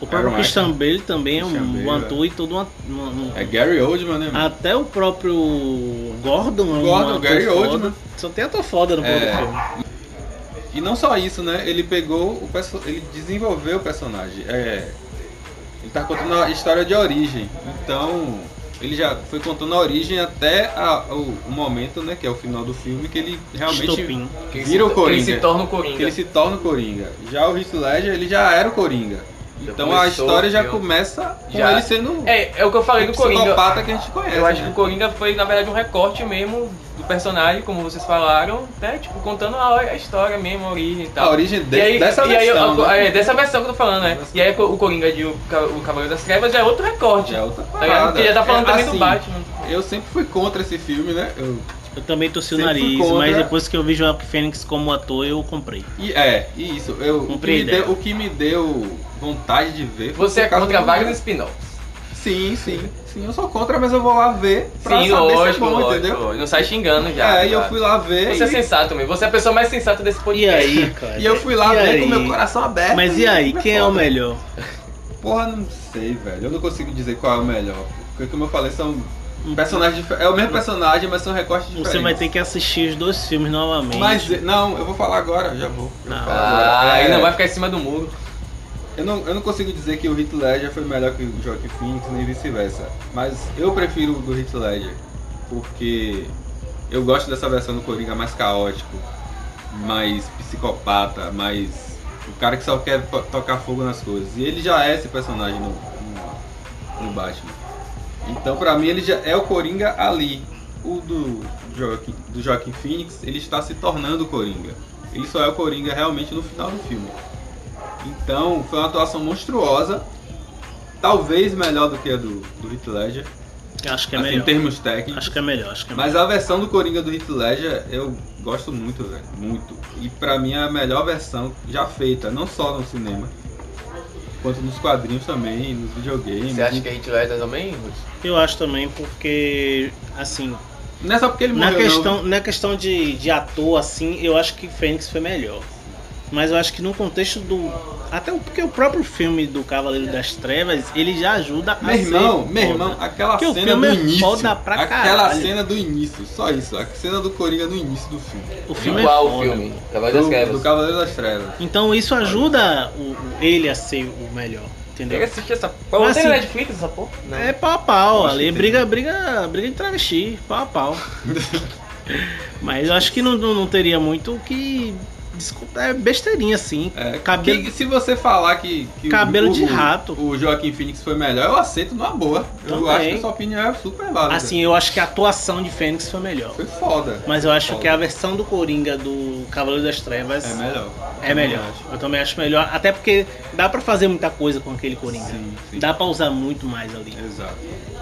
O próprio Aaron Christian Bale também é um, Bale, um ator e todo um, um- É Gary Oldman, né? mano? Até o próprio Gordon é um Gordon, ator Gary foda. Oldman. Só tem ator foda no É. é. filme. E não só isso, né? Ele pegou o perso- ele desenvolveu o personagem. É, ele tá contando a história de origem. Então, ele já foi contando a origem até a- o, o momento, né, que é o final do filme que ele realmente. Que ele vira o se, que ele Coringa. se torna o que Coringa. ele se torna o Coringa. Já o Heath Ledger, ele já era o Coringa. Já Então a história já começa com Já. ele sendo É, é o que eu falei o do Coringa. psicopata que a gente conhece. Eu acho que né? o Coringa foi, na verdade, um recorte mesmo do personagem, como vocês falaram, né? Tipo, contando a, a história mesmo, a origem e tal. a origem de, E aí, dessa e aí, versão, o- né? é, dessa versão que eu tô falando, né? E aí o Coringa de o, o Cavaleiro das Trevas já é outro recorte. Já é outra Tá parada. Porque já tá falando É, também assim, do Batman. Eu sempre fui contra esse filme, né? Eu- Eu também torci o nariz, contra. mas depois que eu vi Joaquim Fênix como ator, eu comprei. e é, isso. Eu, o, que Comprei me ideia. deu, o que me deu vontade de ver foi Você é contra vários spin-offs. Sim, sim. Sim, eu sou contra, mas eu vou lá ver pra Sim, saber lógico, se é bom, lógico, entendeu? lógico. Não sai xingando já. é, e eu tá? fui lá ver. Você é e, sensato mesmo. Você é a pessoa mais sensata desse E podcast. aí, cara? e eu fui lá E ver aí? com meu coração aberto. Mas e aí, quem é o melhor? Porra, não sei, velho. Eu não consigo dizer qual é o melhor. Porque, como eu falei, são personagens dif- É o mesmo personagem, mas são recortes diferentes. Você vai ter que assistir os dois filmes novamente. Mas, não, eu vou falar agora, já vou. Eu vou Não. falar Ah, agora. aí É, não vai ficar em cima do muro. Eu não, eu não consigo dizer que o Heath Ledger foi melhor que o Joaquin Phoenix, nem vice-versa. Mas eu prefiro o do Heath Ledger. Porque eu gosto dessa versão do Coringa mais caótico, mais psicopata, mais... O cara que só quer to- tocar fogo nas coisas. E ele já é esse personagem no, no, no Batman. Então pra mim ele já é o Coringa ali. O do Joaquim, do Joaquim Phoenix, ele está se tornando o Coringa. Ele só é o Coringa realmente no final do filme. Então, foi uma atuação monstruosa. Talvez melhor do que a do, do Heath Ledger, Acho que é assim, em melhor. termos técnicos. Acho que é melhor, acho que é melhor. Mas a versão do Coringa do Heath Ledger eu gosto muito, velho. Muito. E pra mim é a melhor versão já feita, não só no cinema, quanto nos quadrinhos também, nos videogames. Você acha que a Heath Ledger também? Ruth? Eu acho também porque, assim, Não é só porque ele na morreu, questão, na questão de, de ator, assim, eu acho que Fênix foi melhor. Mas eu acho que no contexto do. Até o- porque o próprio filme do Cavaleiro das Trevas, ele já ajuda não. a Meu irmão, ser meu foda. irmão, aquela Porque o cena filme do é início. foda pra aquela caralho. cena do início, só isso. A cena do Coringa no início do filme. O filme Qual é foda. filme? Cavaleiro das Do, Trevas. do Cavaleiro das Trevas. Então isso ajuda o, o- ele a ser o melhor, Tem entendeu? que assistir essa porra. Mas assim- Netflix essa porra? Não. É pau a pau, ali briga, briga, briga de travesti, pau a pau. Mas eu acho que não, não, não teria muito o que. Desculpa, é besteirinha assim. É, cabelo, que- se você falar que, que Cabelo o, de rato. o Joaquim Phoenix foi melhor, eu aceito numa boa. Eu Também. acho que a sua opinião é super válida. assim, eu acho que a atuação de Fênix foi melhor. foi foda. Mas eu acho Foda. que a versão do Coringa do Cavaleiro das Trevas É melhor. é melhor. acho. Eu também acho melhor. Até porque dá pra fazer muita coisa com aquele Coringa. Sim, sim. Dá pra usar muito mais ali. Exato.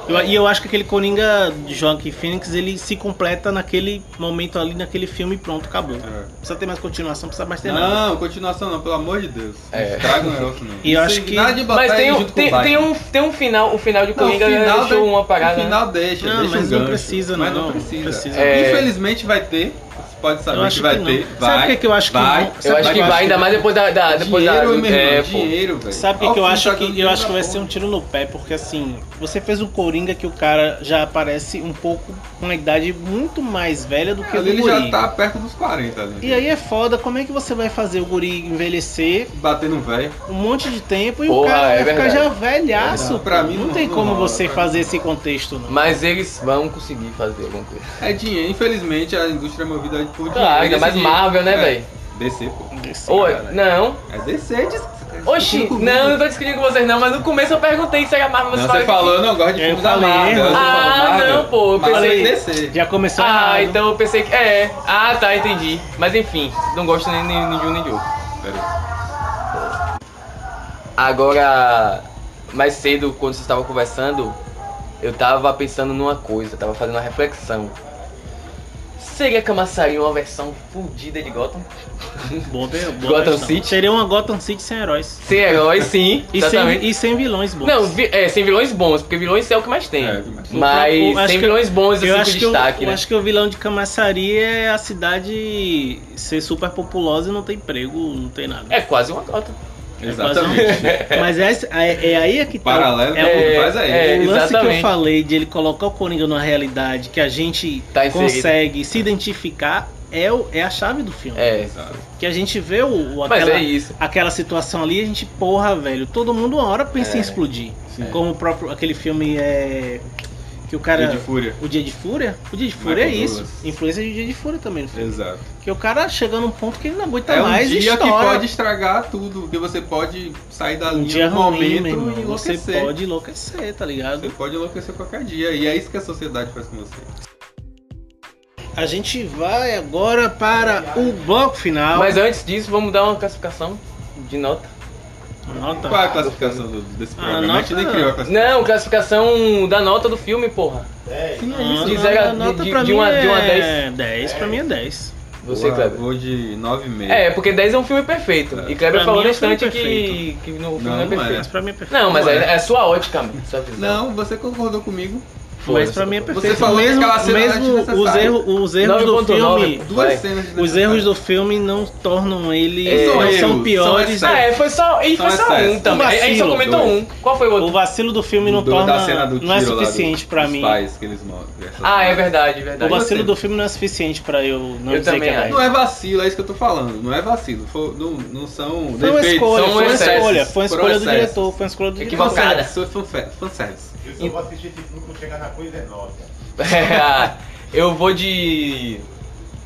Eu- e eu acho que aquele Coringa de Joaquim Phoenix, ele se completa naquele momento ali, naquele filme e pronto, acabou. É. precisa ter mais continuação, não precisa mais ter nada. Não, continuação não, pelo amor de Deus. É. Não Estraga o negócio não. E eu acho que- Nada de Mas tem, um, tem, tem um, tem um final, o final de Não, o Coringa final deixou de- uma parada. O final deixa, Não, deixa mas um não gancho. precisa, mas não. não precisa. Precisa. É. Infelizmente vai ter. Pode Eu saber que vai que ter. Sabe Vai, por que que eu acho que vai. não? Eu Sabe acho que vai, vai, ainda mais depois da. da depois dinheiro, da meu irmão, é, dinheiro, velho. Sabe o que, que eu filme acho tá que eu acho que vai ser um tiro no pé, porque assim, você fez um Coringa que o cara já aparece um pouco com uma idade muito mais velha do que o do ele já tá perto dos 40 ali. E aí é foda, como é que você vai fazer o Guri envelhecer Bater no velho. um monte de tempo e o Porra, cara é vai ficar já velhaço? Não, pra mim não não- tem não como rola, você fazer esse contexto, não. Mas eles vão conseguir fazer alguma coisa. É dinheiro. Infelizmente a indústria é movida por dinheiro. Claro, ainda Esse mais Marvel, né, é, velho? DC, pô. Desse Oi, cara. não. É DC, diz Oxi, não, não tô discutindo com vocês não, mas no começo eu perguntei se era Marvel, Não, você você fala que- falou, eu não gosto de Eu filmes da Marvel. Você Ah, Marvel. não, pô, eu pensei- DC. Já começou Ah, errado. então eu pensei que. É. Ah, tá, entendi. Mas enfim, não gosto nem, nem, nem de um nem de outro. Pera aí. Agora, mais cedo, quando vocês estavam conversando, eu tava pensando numa coisa, tava fazendo uma reflexão. Seria Camaçari uma versão fodida de Gotham? Boa Gotham questão. City? Seria uma Gotham City sem heróis. Sem heróis, sim, E sem, exatamente. e sem vilões bons. Não, vi- é, sem vilões bons, porque vilões é o que mais tem. É. Mas Eu acho sem que- vilões bons, assim, eu acho, que o, destaque, eu né? acho que o vilão de Camaçari é a cidade ser super populosa e não ter emprego, não tem nada. É quase uma Gotham. Exatamente. Mas é, é, é aí é que tá. Paralelo é, que faz aí. é- o lance que eu exatamente. falei de ele colocar o Coringa numa realidade que a gente Tá consegue se identificar é, o, é a chave do filme. É. Exato. Que a gente vê o, o- aquela, é isso. aquela situação ali, a gente, porra, velho, todo mundo uma hora pensa É. em explodir. Sim. Como o próprio, aquele filme é. Que o cara. Dia de Fúria. O Dia de Fúria? O Dia de Fúria é Michael isso. Douglas. Influência de Dia de Fúria também no filme. Exato. Que o cara chega num ponto que ele não aguenta é um mais dia história. que pode estragar tudo, porque você pode sair da um linha dia no ruim, momento irmão. e Você enlouquecer. pode enlouquecer, tá ligado? Você pode enlouquecer qualquer dia. E é isso que a sociedade faz com você. A gente vai agora para o bloco final. Mas antes disso, vamos dar uma classificação de nota. Nota. Qual é a classificação do- desse Ah, programa? A gente nota- nem criou a classificação. Não, classificação da nota do filme, porra. Sim, é Ah, isso. de não, zero a- a nota de- pra de mim uma- de uma é 10, pra mim é 10. Você, Porra, Kleber. Vou de 9,5. É, porque 10 é um filme perfeito. É. E Kleber Pra falou é no filme instante que, perfeito. que no filme Não, não é não é. perfeito. Mas pra mim é perfeito. Não, mas Não é, é. é sua ótica, mano. Sua visão. Não, você concordou comigo. Mas pra mim é Você perfeito. falou que mesmo, aquela cena era mesmo os, erros, os erros do 9.9, filme. Duas cenas Os erros do filme não tornam ele. É, não são são erros, são piores. excessos. É, foi só. E foi São só um também. Um A gente só vacilo, comentou dois. um. Qual foi o o outro? vacilo do filme não Do- torna. não é tiro lá do- suficiente pra mim. pais que eles mostram. Ah, é verdade, O verdade. vacilo Você- do filme não é suficiente pra eu não Eu dizer também que é acho. 10. Não é vacilo, é isso que eu tô falando. Não é vacilo. Foi- não, não são Foi uma escolha, são foi uma escolha. Foi uma Foram escolha do diretor, foi uma escolha do diretor. Equivocada. Isso foi fan- fanservice. Eu só vou assistir esse filme quando chegar na coisa é nota. eu vou de.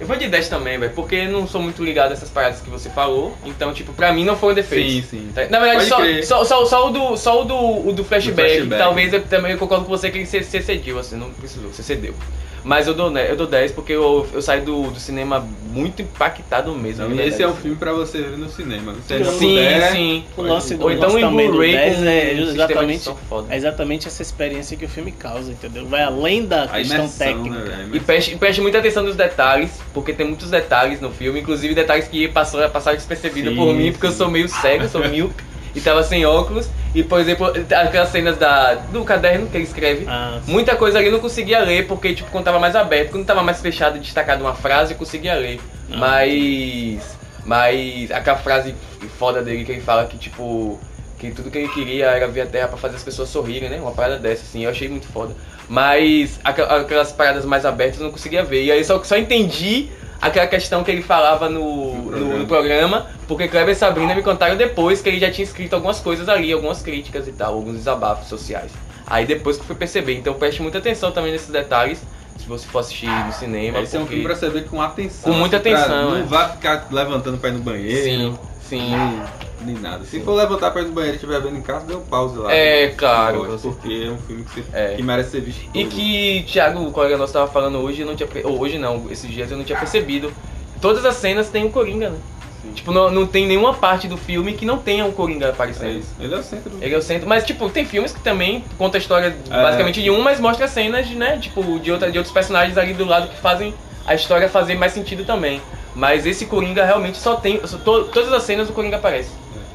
Eu vou de 10 também, velho, porque eu não sou muito ligado a essas paradas que você falou. Então, tipo, pra mim não foi um defeito. Sim, sim. Na verdade, só, só, só, só o do, só o do, o do flashback, flashback. talvez eu também concordo com você que ele se, se cedeu, assim, não precisou, você cedeu. Mas eu dou, né, eu dou 10 porque eu, eu saí do, do cinema muito impactado mesmo. Então, esse é um verdade. filme pra você ver no cinema. Se você Sim, puder, sim. O lance do Ou então em Blu-ray 10 com é um exatamente, é exatamente essa experiência que o filme causa, entendeu? Vai além da a questão imersão, técnica. né, velho? A E imersão. preste, e preste muita atenção nos detalhes, porque tem muitos detalhes no filme, inclusive detalhes que passou, passaram despercebido Sim, por mim, porque eu sim. sou meio cego, sou míope, e tava sem óculos. E, por exemplo, aquelas cenas da, do caderno que ele escreve, Ah, sim. muita coisa ali eu não conseguia ler, porque tipo, quando tava mais aberto, quando tava mais fechado e destacado uma frase, eu conseguia ler. Ah. Mas. Mas aquela frase foda dele que ele fala que, tipo, que tudo que ele queria era ver a Terra pra fazer as pessoas sorrirem, né? Uma parada dessa, assim, eu achei muito foda. Mas aquelas paradas mais abertas eu não conseguia ver. E aí só, só entendi aquela questão que ele falava no, No programa. no programa, porque Kleber e Sabrina me contaram depois que ele já tinha escrito algumas coisas ali, algumas críticas e tal, alguns desabafos sociais. Aí depois que eu fui perceber. Então preste muita atenção também nesses detalhes, se você for assistir no cinema. Esse é um filme pra você ver com atenção. Com muita assim, pra- atenção, Não é. vai ficar levantando pra ir no banheiro. Sim, sim. Nem, nem nada. Se for levantar pra ir no banheiro e estiver vendo em casa, dê um pause lá. É, claro, Pode, Porque é um filme que, você- É. que merece ser visto. E todo. que Thiago, o colega nosso, tava falando hoje, não tinha. hoje não, esses dias eu não tinha percebido. Todas as cenas tem o Coringa, né? Sim. Tipo, não, não tem nenhuma parte do filme que não tenha um Coringa É aparecendo. isso. Ele é o centro Ele é o centro, mas tipo, tem filmes que também conta a história É. basicamente de um, mas mostra cenas, né, tipo, de, outra, de outros personagens ali do lado que fazem a história fazer mais sentido também. Mas esse Coringa realmente só tem. só- to- todas as cenas o Coringa aparece.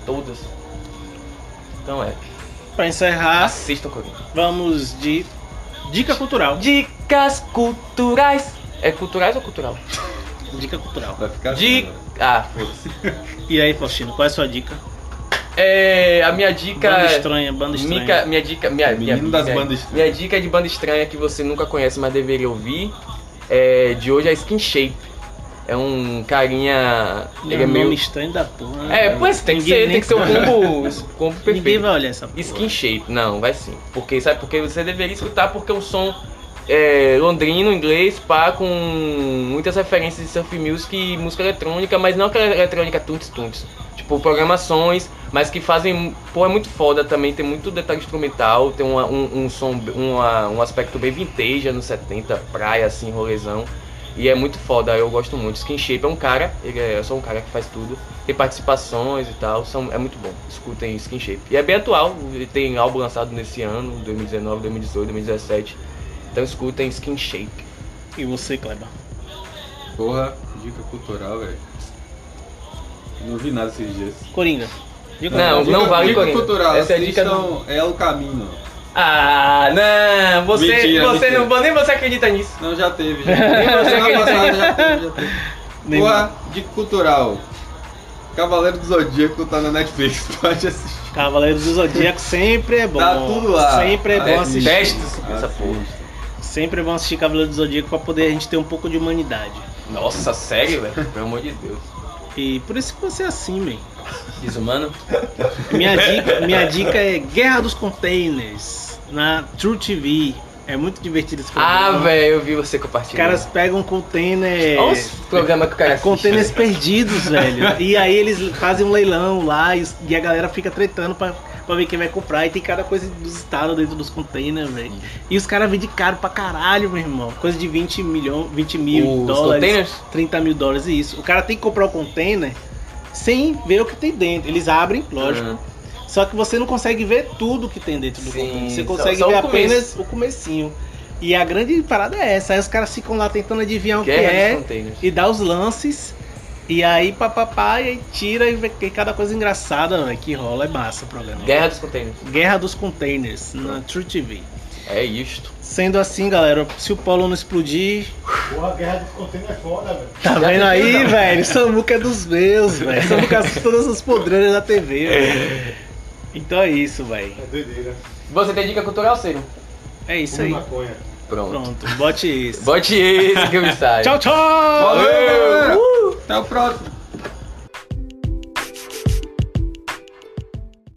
Todas. Então é. Pra encerrar, Assistam Coringa. vamos de dica cultural. Dicas culturais. É culturais ou cultural? Dica cultural. Vai ficar De. assim, agora. Ah, foda-se. E aí, Faustino, qual é a sua dica? É. A minha dica. Banda estranha, banda estranha. Minha, minha dica. Minha, minha, Menino das minha, bandas estranhas. minha dica de banda estranha que você nunca conhece, mas deveria ouvir. É, de hoje é Skin Shape. É um carinha. Ele é meio. estranho da porra. É, pois tem que Ninguém ser, nem- tem que ser o combo, combo Ninguém perfeito. vai olhar essa porra. Skin Shape, não, vai sim. Porque sabe porque você deveria escutar porque é um som é, londrino, inglês, pá, com muitas referências de surf music e música eletrônica, mas não aquela eletrônica tunts tunts. Tipo, programações, mas que fazem. Pô, é muito foda também, tem muito detalhe instrumental, tem uma- um, um som, uma- um aspecto bem vintage, anos 70, praia, assim, rolezão. E é muito foda, eu gosto muito. Skin Shape é um cara, ele é só um cara que faz tudo. Tem participações e tal, são, é muito bom. Escutem Skin Shape. E é bem atual, tem álbum lançado nesse ano, 2019, 2018, 2017. Então escutem Skin Shape. E você, Kleber? Porra, dica cultural, velho. Não vi nada esses dias. Coringa. Dica Não, não vale dica Coringa. cultural. Essa é a dica assistam É o caminho. Ah, não, você, Mentira, você mentira. não, nem você acredita nisso. Não, já teve. Já. Nem você passada já teve, já teve. Nem- Porra, dica cultural. Cavaleiro do Zodíaco tá na Netflix, pode assistir. Cavaleiro do Zodíaco sempre é bom. Tá tudo lá. Sempre é bom Assiste. assistir. Testes essa porra. Sempre é bom assistir Cavaleiro do Zodíaco pra poder a gente ter um pouco de humanidade. Nossa, sério, velho? Pelo amor de Deus. E por isso que você é assim, man. Desumano? Minha dica, minha dica é Guerra dos Containers na True TV. É muito divertido esse programa. Ah, velho, eu vi você Os compartilhando. caras pegam container. Olha os programas que o cara assiste, Containers né? perdidos, velho. E aí eles fazem um leilão lá os- e a galera fica tretando pra, pra ver quem vai comprar. E tem cada coisa dos estados dentro dos containers, velho. E os caras vendem caro pra caralho, meu irmão. Coisa de 20 milhões, 20 mil Os dólares. containers? 30 mil dólares e isso. O cara tem que comprar o container sem ver o que tem dentro. Eles abrem, lógico. Uhum. Só que você não consegue ver tudo que tem dentro do Sim, container. Você só- consegue só o ver começo. apenas o comecinho. E a grande parada é essa. Aí os caras ficam lá tentando adivinhar o que é e dá os lances. E aí papapá, e aí tira e vê que cada coisa engraçada né, que rola. É massa o programa. Guerra dos containers. Guerra dos Containers na True TV. É isto. Sendo assim, galera, se o polo não explodir, Porra, a guerra dos containers é foda, velho. tá Já vendo aí, não. velho? Samuca é dos meus, velho. Samuca assiste todas as podreiras da TV, velho. Então é isso, velho. É doideira. Você tem dica cultural, Ciro? É isso Fume aí. maconha. Pronto. Pronto, bote isso. Bote esse que eu me saio. Tchau, tchau! Valeu, galera! Uh! Até o próximo.